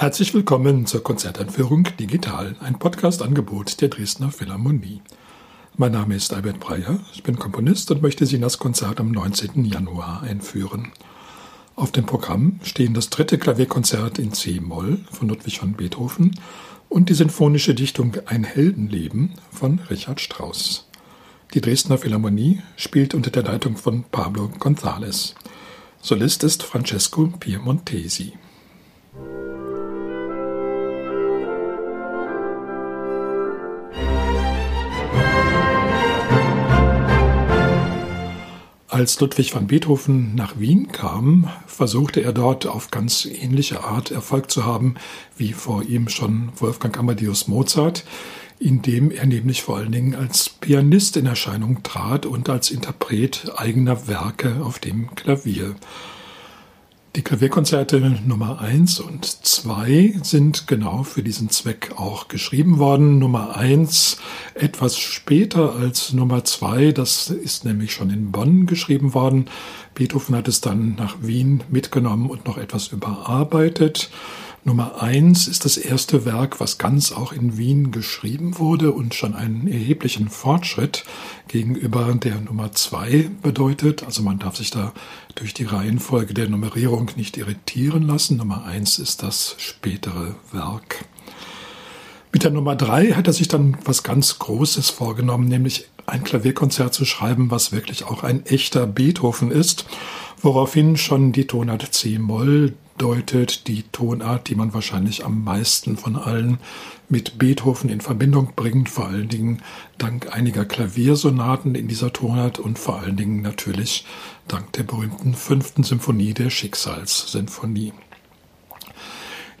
Herzlich willkommen zur Konzertanführung Digital, ein Podcast-Angebot der Dresdner Philharmonie. Mein Name ist Albert Breyer, ich bin Komponist und möchte Sie in das Konzert am 19. Januar einführen. Auf dem Programm stehen das dritte Klavierkonzert in C-Moll von Ludwig van Beethoven und die sinfonische Dichtung Ein Heldenleben von Richard Strauss. Die Dresdner Philharmonie spielt unter der Leitung von Pablo González. Solist ist Francesco Piemontesi. Als Ludwig van Beethoven nach Wien kam, versuchte er dort auf ganz ähnliche Art Erfolg zu haben wie vor ihm schon Wolfgang Amadeus Mozart, indem er nämlich vor allen Dingen als Pianist in Erscheinung trat und als Interpret eigener Werke auf dem Klavier. Die Klavierkonzerte Nummer 1 und 2 sind genau für diesen Zweck auch geschrieben worden. Nummer 1 etwas später als Nummer 2, das ist nämlich schon in Bonn geschrieben worden. Beethoven hat es dann nach Wien mitgenommen und noch etwas überarbeitet. Nummer eins ist das erste Werk, was ganz auch in Wien geschrieben wurde und schon einen erheblichen Fortschritt gegenüber der Nummer zwei bedeutet. Also man darf sich da durch die Reihenfolge der Nummerierung nicht irritieren lassen. Nummer eins ist das spätere Werk. Mit der Nummer drei hat er sich dann was ganz Großes vorgenommen, nämlich ein Klavierkonzert zu schreiben, was wirklich auch ein echter Beethoven ist, woraufhin schon die Tonart C-Moll deutet die Tonart, die man wahrscheinlich am meisten von allen mit Beethoven in Verbindung bringt, vor allen Dingen dank einiger Klaviersonaten in dieser Tonart und vor allen Dingen natürlich dank der berühmten fünften Symphonie der Schicksalssinfonie.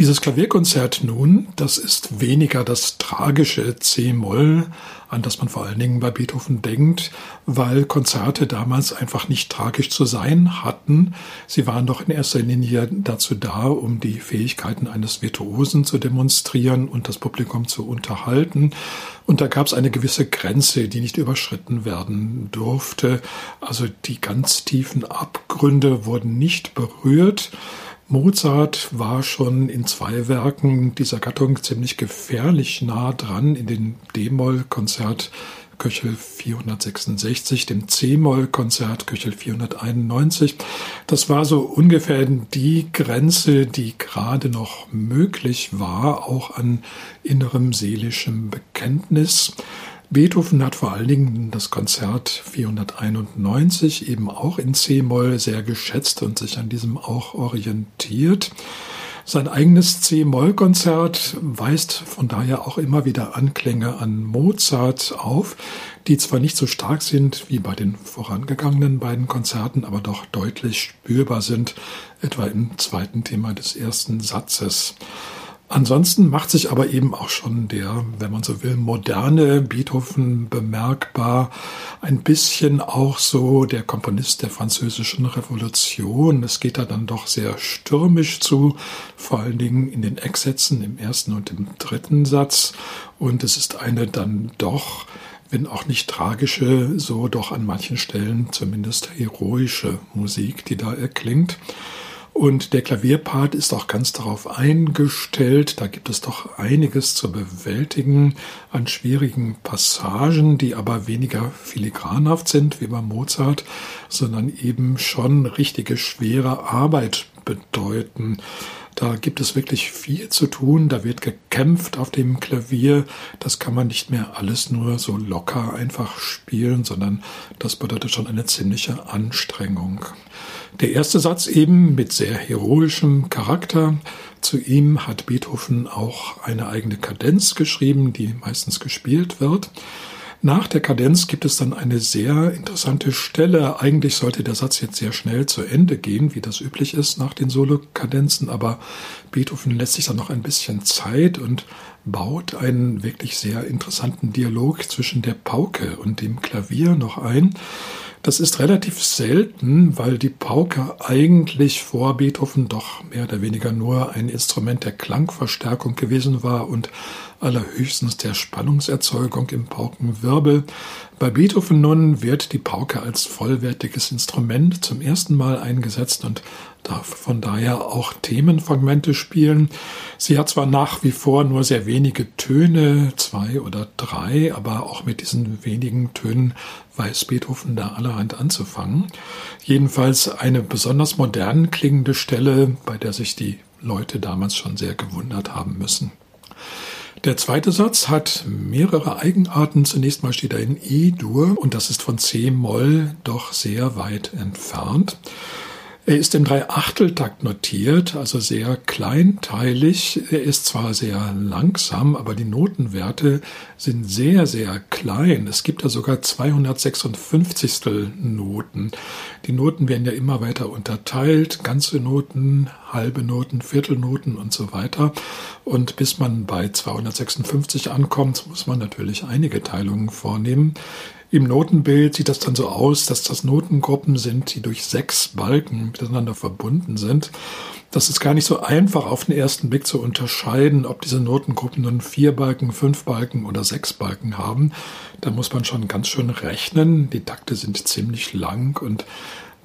Dieses Klavierkonzert nun, das ist weniger das tragische C-Moll, an das man vor allen Dingen bei Beethoven denkt, weil Konzerte damals einfach nicht tragisch zu sein hatten. Sie waren doch in erster Linie dazu da, um die Fähigkeiten eines Virtuosen zu demonstrieren und das Publikum zu unterhalten. Und da gab es eine gewisse Grenze, die nicht überschritten werden durfte. Also die ganz tiefen Abgründe wurden nicht berührt. Mozart war schon in zwei Werken dieser Gattung ziemlich gefährlich nah dran, in den D-Moll-Konzert Köchel 466, dem C-Moll-Konzert Köchel 491. Das war so ungefähr die Grenze, die gerade noch möglich war, auch an innerem seelischem Bekenntnis. Beethoven hat vor allen Dingen das Konzert 491 eben auch in C-Moll sehr geschätzt und sich an diesem auch orientiert. Sein eigenes C-Moll-Konzert weist von daher auch immer wieder Anklänge an Mozart auf, die zwar nicht so stark sind wie bei den vorangegangenen beiden Konzerten, aber doch deutlich spürbar sind, etwa im zweiten Thema des ersten Satzes. Ansonsten macht sich aber eben auch schon der, wenn man so will, moderne Beethoven bemerkbar. Ein bisschen auch so der Komponist der französischen Revolution. Es geht da dann doch sehr stürmisch zu, vor allen Dingen in den Ecksätzen im ersten und im dritten Satz. Und es ist eine dann doch wenn auch nicht tragische, so doch an manchen Stellen zumindest heroische Musik, die da erklingt. Und der Klavierpart ist auch ganz darauf eingestellt. Da gibt es doch einiges zu bewältigen an schwierigen Passagen, die aber weniger filigranhaft sind wie bei Mozart, sondern eben schon richtige schwere Arbeit bedeuten. Da gibt es wirklich viel zu tun. Da wird gekämpft auf dem Klavier. Das kann man nicht mehr alles nur so locker einfach spielen, sondern das bedeutet schon eine ziemliche Anstrengung. Der erste Satz eben mit sehr heroischem Charakter. Zu ihm hat Beethoven auch eine eigene Kadenz geschrieben, die meistens gespielt wird. Nach der Kadenz gibt es dann eine sehr interessante Stelle. Eigentlich sollte der Satz jetzt sehr schnell zu Ende gehen, wie das üblich ist nach den Solokadenzen, aber Beethoven lässt sich dann noch ein bisschen Zeit und baut einen wirklich sehr interessanten Dialog zwischen der Pauke und dem Klavier noch ein. Das ist relativ selten, weil die Pauke eigentlich vor Beethoven doch mehr oder weniger nur ein Instrument der Klangverstärkung gewesen war und allerhöchstens der Spannungserzeugung im Paukenwirbel. Bei Beethoven nun wird die Pauke als vollwertiges Instrument zum ersten Mal eingesetzt und darf von daher auch Themenfragmente spielen. Sie hat zwar nach wie vor nur sehr wenige Töne, zwei oder drei, aber auch mit diesen wenigen Tönen weiß Beethoven da allerhand anzufangen. Jedenfalls eine besonders modern klingende Stelle, bei der sich die Leute damals schon sehr gewundert haben müssen. Der zweite Satz hat mehrere Eigenarten. Zunächst mal steht er in E-Dur und das ist von C-Moll doch sehr weit entfernt. Er ist im Dreiachteltakt notiert, also sehr kleinteilig. Er ist zwar sehr langsam, aber die Notenwerte sind sehr, sehr klein. Es gibt da sogar 256 Noten. Die Noten werden ja immer weiter unterteilt, ganze Noten, halbe Noten, Viertelnoten und so weiter. Und bis man bei 256 ankommt, muss man natürlich einige Teilungen vornehmen. Im Notenbild sieht das dann so aus, dass das Notengruppen sind, die durch sechs Balken miteinander verbunden sind. Das ist gar nicht so einfach auf den ersten Blick zu unterscheiden, ob diese Notengruppen nun vier Balken, fünf Balken oder sechs Balken haben. Da muss man schon ganz schön rechnen. Die Takte sind ziemlich lang und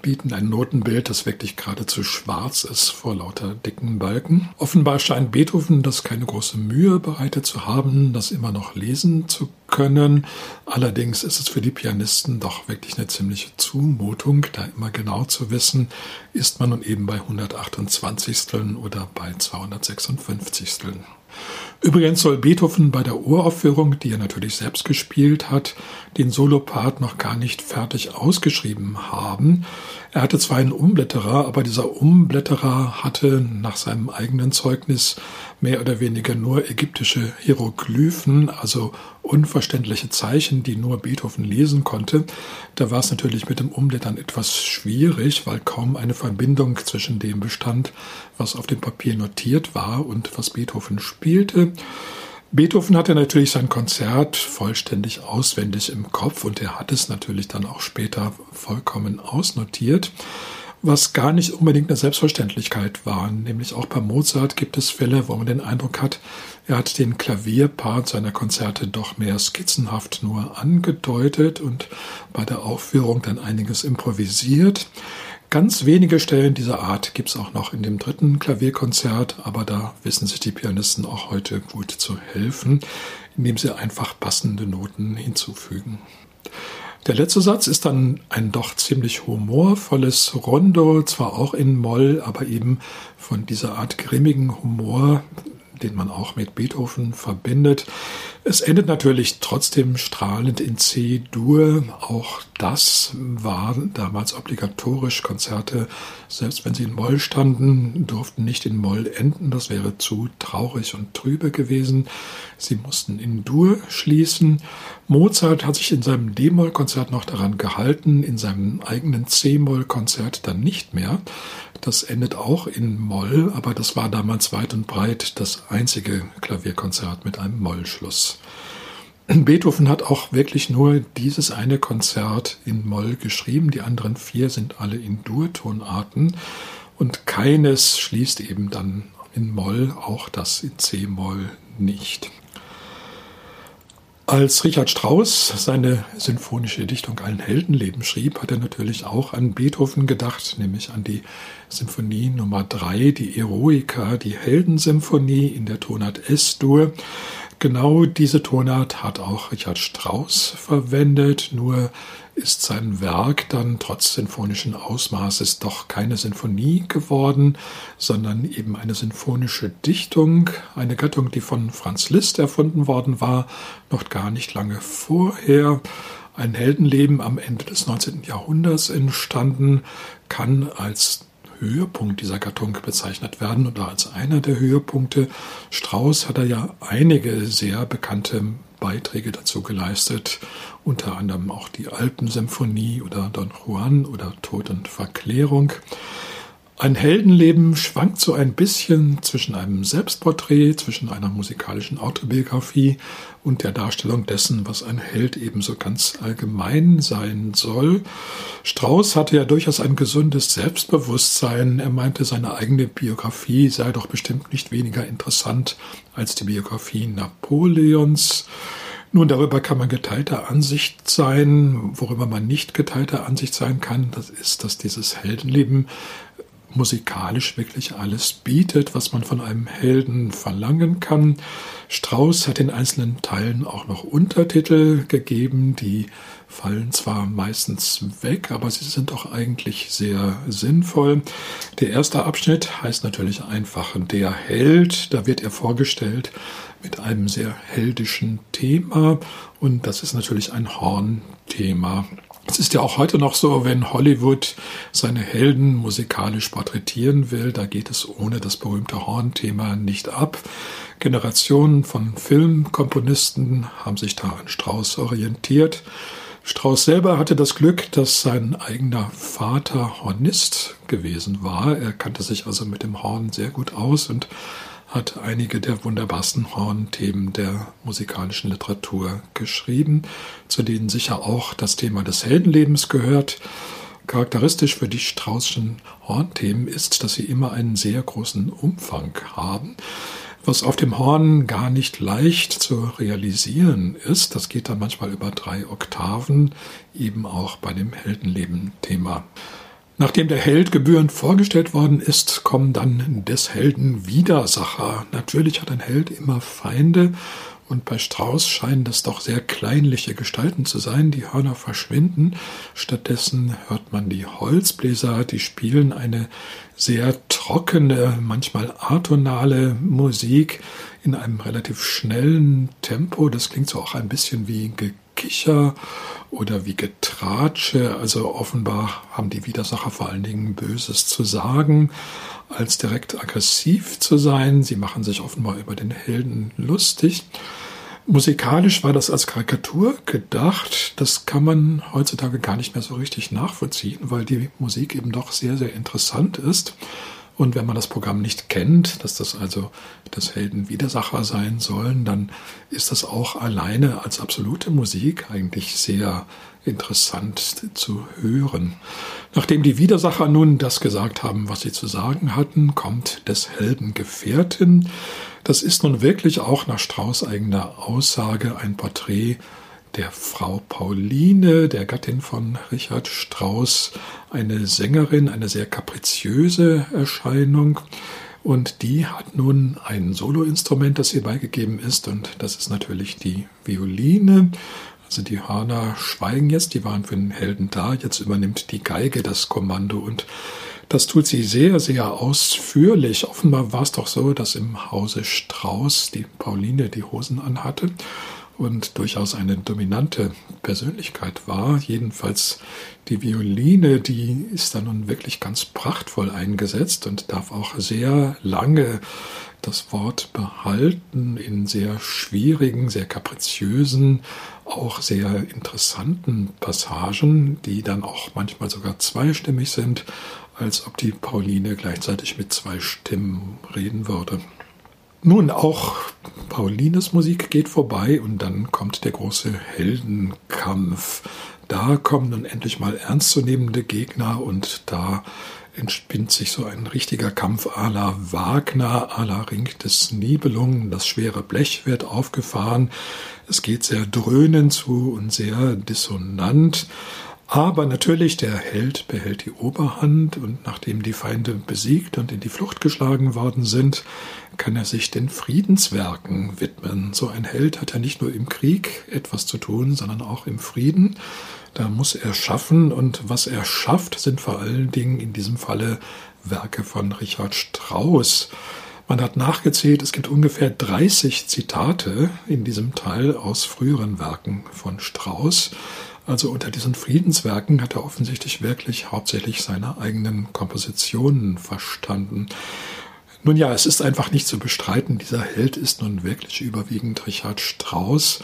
bieten ein Notenbild, das wirklich geradezu schwarz ist vor lauter dicken Balken. Offenbar scheint Beethoven das keine große Mühe bereitet zu haben, das immer noch lesen zu können. Allerdings ist es für die Pianisten doch wirklich eine ziemliche Zumutung, da immer genau zu wissen, ist man nun eben bei 128 oder bei 256. Übrigens soll Beethoven bei der Uraufführung, die er natürlich selbst gespielt hat, den Solopart noch gar nicht fertig ausgeschrieben haben. Er hatte zwar einen Umblätterer, aber dieser Umblätterer hatte nach seinem eigenen Zeugnis mehr oder weniger nur ägyptische Hieroglyphen, also unverständliche Zeichen, die nur Beethoven lesen konnte. Da war es natürlich mit dem Umblättern etwas schwierig, weil kaum eine Verbindung zwischen dem bestand, was auf dem Papier notiert war und was Beethoven spielte. Beethoven hatte natürlich sein Konzert vollständig auswendig im Kopf und er hat es natürlich dann auch später vollkommen ausnotiert, was gar nicht unbedingt eine Selbstverständlichkeit war. Nämlich auch bei Mozart gibt es Fälle, wo man den Eindruck hat, er hat den Klavierpart seiner Konzerte doch mehr skizzenhaft nur angedeutet und bei der Aufführung dann einiges improvisiert. Ganz wenige Stellen dieser Art gibt es auch noch in dem dritten Klavierkonzert, aber da wissen sich die Pianisten auch heute gut zu helfen, indem sie einfach passende Noten hinzufügen. Der letzte Satz ist dann ein doch ziemlich humorvolles Rondo, zwar auch in Moll, aber eben von dieser Art grimmigen Humor, den man auch mit Beethoven verbindet. Es endet natürlich trotzdem strahlend in C-Dur. Auch das war damals obligatorisch. Konzerte, selbst wenn sie in Moll standen, durften nicht in Moll enden. Das wäre zu traurig und trübe gewesen. Sie mussten in Dur schließen. Mozart hat sich in seinem D-Moll-Konzert noch daran gehalten, in seinem eigenen C-Moll-Konzert dann nicht mehr. Das endet auch in Moll, aber das war damals weit und breit das einzige Klavierkonzert mit einem Mollschluss. Beethoven hat auch wirklich nur dieses eine Konzert in Moll geschrieben. Die anderen vier sind alle in Durtonarten und keines schließt eben dann in Moll, auch das in C-Moll nicht. Als Richard Strauss seine sinfonische Dichtung Ein Heldenleben schrieb, hat er natürlich auch an Beethoven gedacht, nämlich an die Symphonie Nummer 3, die Eroica, die Heldensymphonie in der Tonart S-Dur. Genau diese Tonart hat auch Richard Strauss verwendet, nur ist sein Werk dann trotz sinfonischen Ausmaßes doch keine Sinfonie geworden, sondern eben eine sinfonische Dichtung, eine Gattung, die von Franz Liszt erfunden worden war, noch gar nicht lange vorher. Ein Heldenleben am Ende des 19. Jahrhunderts entstanden, kann als Höhepunkt dieser Gattung bezeichnet werden oder als einer der Höhepunkte. Strauss hat er ja einige sehr bekannte Beiträge dazu geleistet, unter anderem auch die Alpensymphonie oder Don Juan oder Tod und Verklärung. Ein Heldenleben schwankt so ein bisschen zwischen einem Selbstporträt, zwischen einer musikalischen Autobiografie und der Darstellung dessen, was ein Held ebenso ganz allgemein sein soll. Strauss hatte ja durchaus ein gesundes Selbstbewusstsein. Er meinte, seine eigene Biografie sei doch bestimmt nicht weniger interessant als die Biografie Napoleons. Nun, darüber kann man geteilter Ansicht sein. Worüber man nicht geteilter Ansicht sein kann, das ist, dass dieses Heldenleben musikalisch wirklich alles bietet, was man von einem Helden verlangen kann. Strauss hat in einzelnen Teilen auch noch Untertitel gegeben, die fallen zwar meistens weg, aber sie sind doch eigentlich sehr sinnvoll. Der erste Abschnitt heißt natürlich einfach Der Held. Da wird er vorgestellt mit einem sehr heldischen Thema und das ist natürlich ein Hornthema. Es ist ja auch heute noch so, wenn Hollywood seine Helden musikalisch porträtieren will, da geht es ohne das berühmte Hornthema nicht ab. Generationen von Filmkomponisten haben sich da an Strauss orientiert. Strauss selber hatte das Glück, dass sein eigener Vater Hornist gewesen war. Er kannte sich also mit dem Horn sehr gut aus und hat einige der wunderbarsten Hornthemen der musikalischen Literatur geschrieben, zu denen sicher auch das Thema des Heldenlebens gehört. Charakteristisch für die Straußschen Hornthemen ist, dass sie immer einen sehr großen Umfang haben. Was auf dem Horn gar nicht leicht zu realisieren ist, das geht dann manchmal über drei Oktaven, eben auch bei dem Heldenleben-Thema. Nachdem der Held gebührend vorgestellt worden ist, kommen dann des Helden Widersacher. Natürlich hat ein Held immer Feinde und bei Strauß scheinen das doch sehr kleinliche Gestalten zu sein. Die Hörner verschwinden. Stattdessen hört man die Holzbläser, die spielen eine sehr trockene, manchmal atonale Musik in einem relativ schnellen Tempo. Das klingt so auch ein bisschen wie Gekicher oder wie Getratsche. Also offenbar haben die Widersacher vor allen Dingen Böses zu sagen, als direkt aggressiv zu sein. Sie machen sich offenbar über den Helden lustig. Musikalisch war das als Karikatur gedacht. Das kann man heutzutage gar nicht mehr so richtig nachvollziehen, weil die Musik eben doch sehr, sehr interessant ist. Und wenn man das Programm nicht kennt, dass das also das Heldenwidersacher sein sollen, dann ist das auch alleine als absolute Musik eigentlich sehr interessant zu hören. Nachdem die Widersacher nun das gesagt haben, was sie zu sagen hatten, kommt des Helden Gefährtin. Das ist nun wirklich auch nach Strauß eigener Aussage ein Porträt der Frau Pauline, der Gattin von Richard Strauss, eine Sängerin, eine sehr kapriziöse Erscheinung. Und die hat nun ein Soloinstrument, das ihr beigegeben ist, und das ist natürlich die Violine. Also die Hörner schweigen jetzt, die waren für den Helden da, jetzt übernimmt die Geige das Kommando und das tut sie sehr, sehr ausführlich. Offenbar war es doch so, dass im Hause Strauß die Pauline die Hosen anhatte und durchaus eine dominante Persönlichkeit war. Jedenfalls die Violine, die ist da nun wirklich ganz prachtvoll eingesetzt und darf auch sehr lange das Wort behalten in sehr schwierigen, sehr kapriziösen, auch sehr interessanten Passagen, die dann auch manchmal sogar zweistimmig sind, als ob die Pauline gleichzeitig mit zwei Stimmen reden würde. Nun, auch Paulines Musik geht vorbei und dann kommt der große Heldenkampf. Da kommen nun endlich mal ernstzunehmende Gegner und da entspinnt sich so ein richtiger Kampf à la Wagner, à la Ring des Nibelungen. Das schwere Blech wird aufgefahren. Es geht sehr dröhnend zu und sehr dissonant. Aber natürlich, der Held behält die Oberhand und nachdem die Feinde besiegt und in die Flucht geschlagen worden sind, kann er sich den Friedenswerken widmen. So ein Held hat ja nicht nur im Krieg etwas zu tun, sondern auch im Frieden. Da muss er schaffen und was er schafft, sind vor allen Dingen in diesem Falle Werke von Richard Strauss. Man hat nachgezählt, es gibt ungefähr 30 Zitate in diesem Teil aus früheren Werken von Strauss. Also unter diesen Friedenswerken hat er offensichtlich wirklich hauptsächlich seine eigenen Kompositionen verstanden. Nun ja, es ist einfach nicht zu bestreiten, dieser Held ist nun wirklich überwiegend Richard Strauss.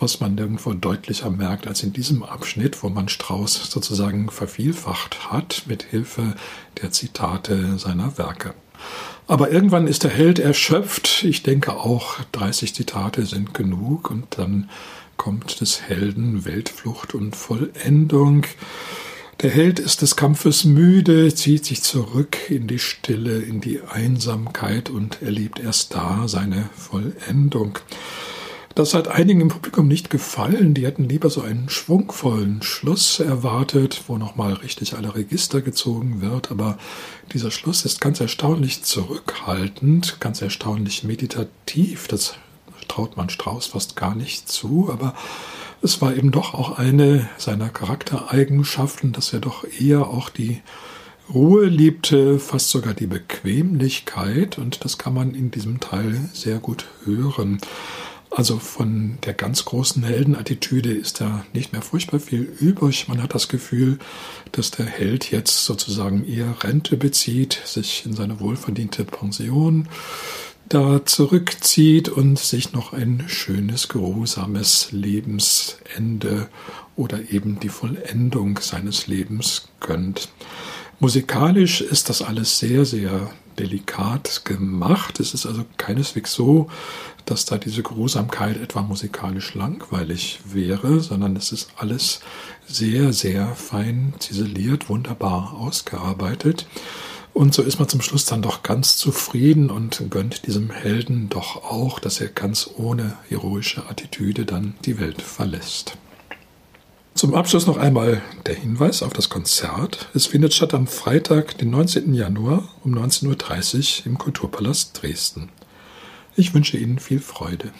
was man nirgendwo deutlicher merkt als in diesem Abschnitt, wo man Strauß sozusagen vervielfacht hat mit Hilfe der Zitate seiner Werke. Aber irgendwann ist der Held erschöpft. Ich denke auch, 30 Zitate sind genug und dann kommt des Helden Weltflucht und Vollendung. Der Held ist des Kampfes müde, zieht sich zurück in die Stille, in die Einsamkeit und erlebt erst da seine Vollendung. Das hat einigen im Publikum nicht gefallen. Die hätten lieber so einen schwungvollen Schluss erwartet, wo nochmal richtig alle Register gezogen wird. Aber dieser Schluss ist ganz erstaunlich zurückhaltend, ganz erstaunlich meditativ. Das traut man Strauß fast gar nicht zu. Aber es war eben doch auch eine seiner Charaktereigenschaften, dass er doch eher auch die Ruhe liebte, fast sogar die Bequemlichkeit. Und das kann man in diesem Teil sehr gut hören. Also von der ganz großen Heldenattitüde ist da nicht mehr furchtbar viel übrig. Man hat das Gefühl, dass der Held jetzt sozusagen eher Rente bezieht, sich in seine wohlverdiente Pension da zurückzieht und sich noch ein schönes, geruhsames Lebensende oder eben die Vollendung seines Lebens gönnt. Musikalisch ist das alles sehr, sehr delikat gemacht. Es ist also keineswegs so, dass da diese Grusamkeit etwa musikalisch langweilig wäre, sondern es ist alles sehr, sehr fein ziseliert, wunderbar ausgearbeitet. Und so ist man zum Schluss dann doch ganz zufrieden und gönnt diesem Helden doch auch, dass er ganz ohne heroische Attitüde dann die Welt verlässt. Zum Abschluss noch einmal der Hinweis auf das Konzert. Es findet statt am Freitag, den 19. Januar um 19.30 Uhr im Kulturpalast Dresden. Ich wünsche Ihnen viel Freude.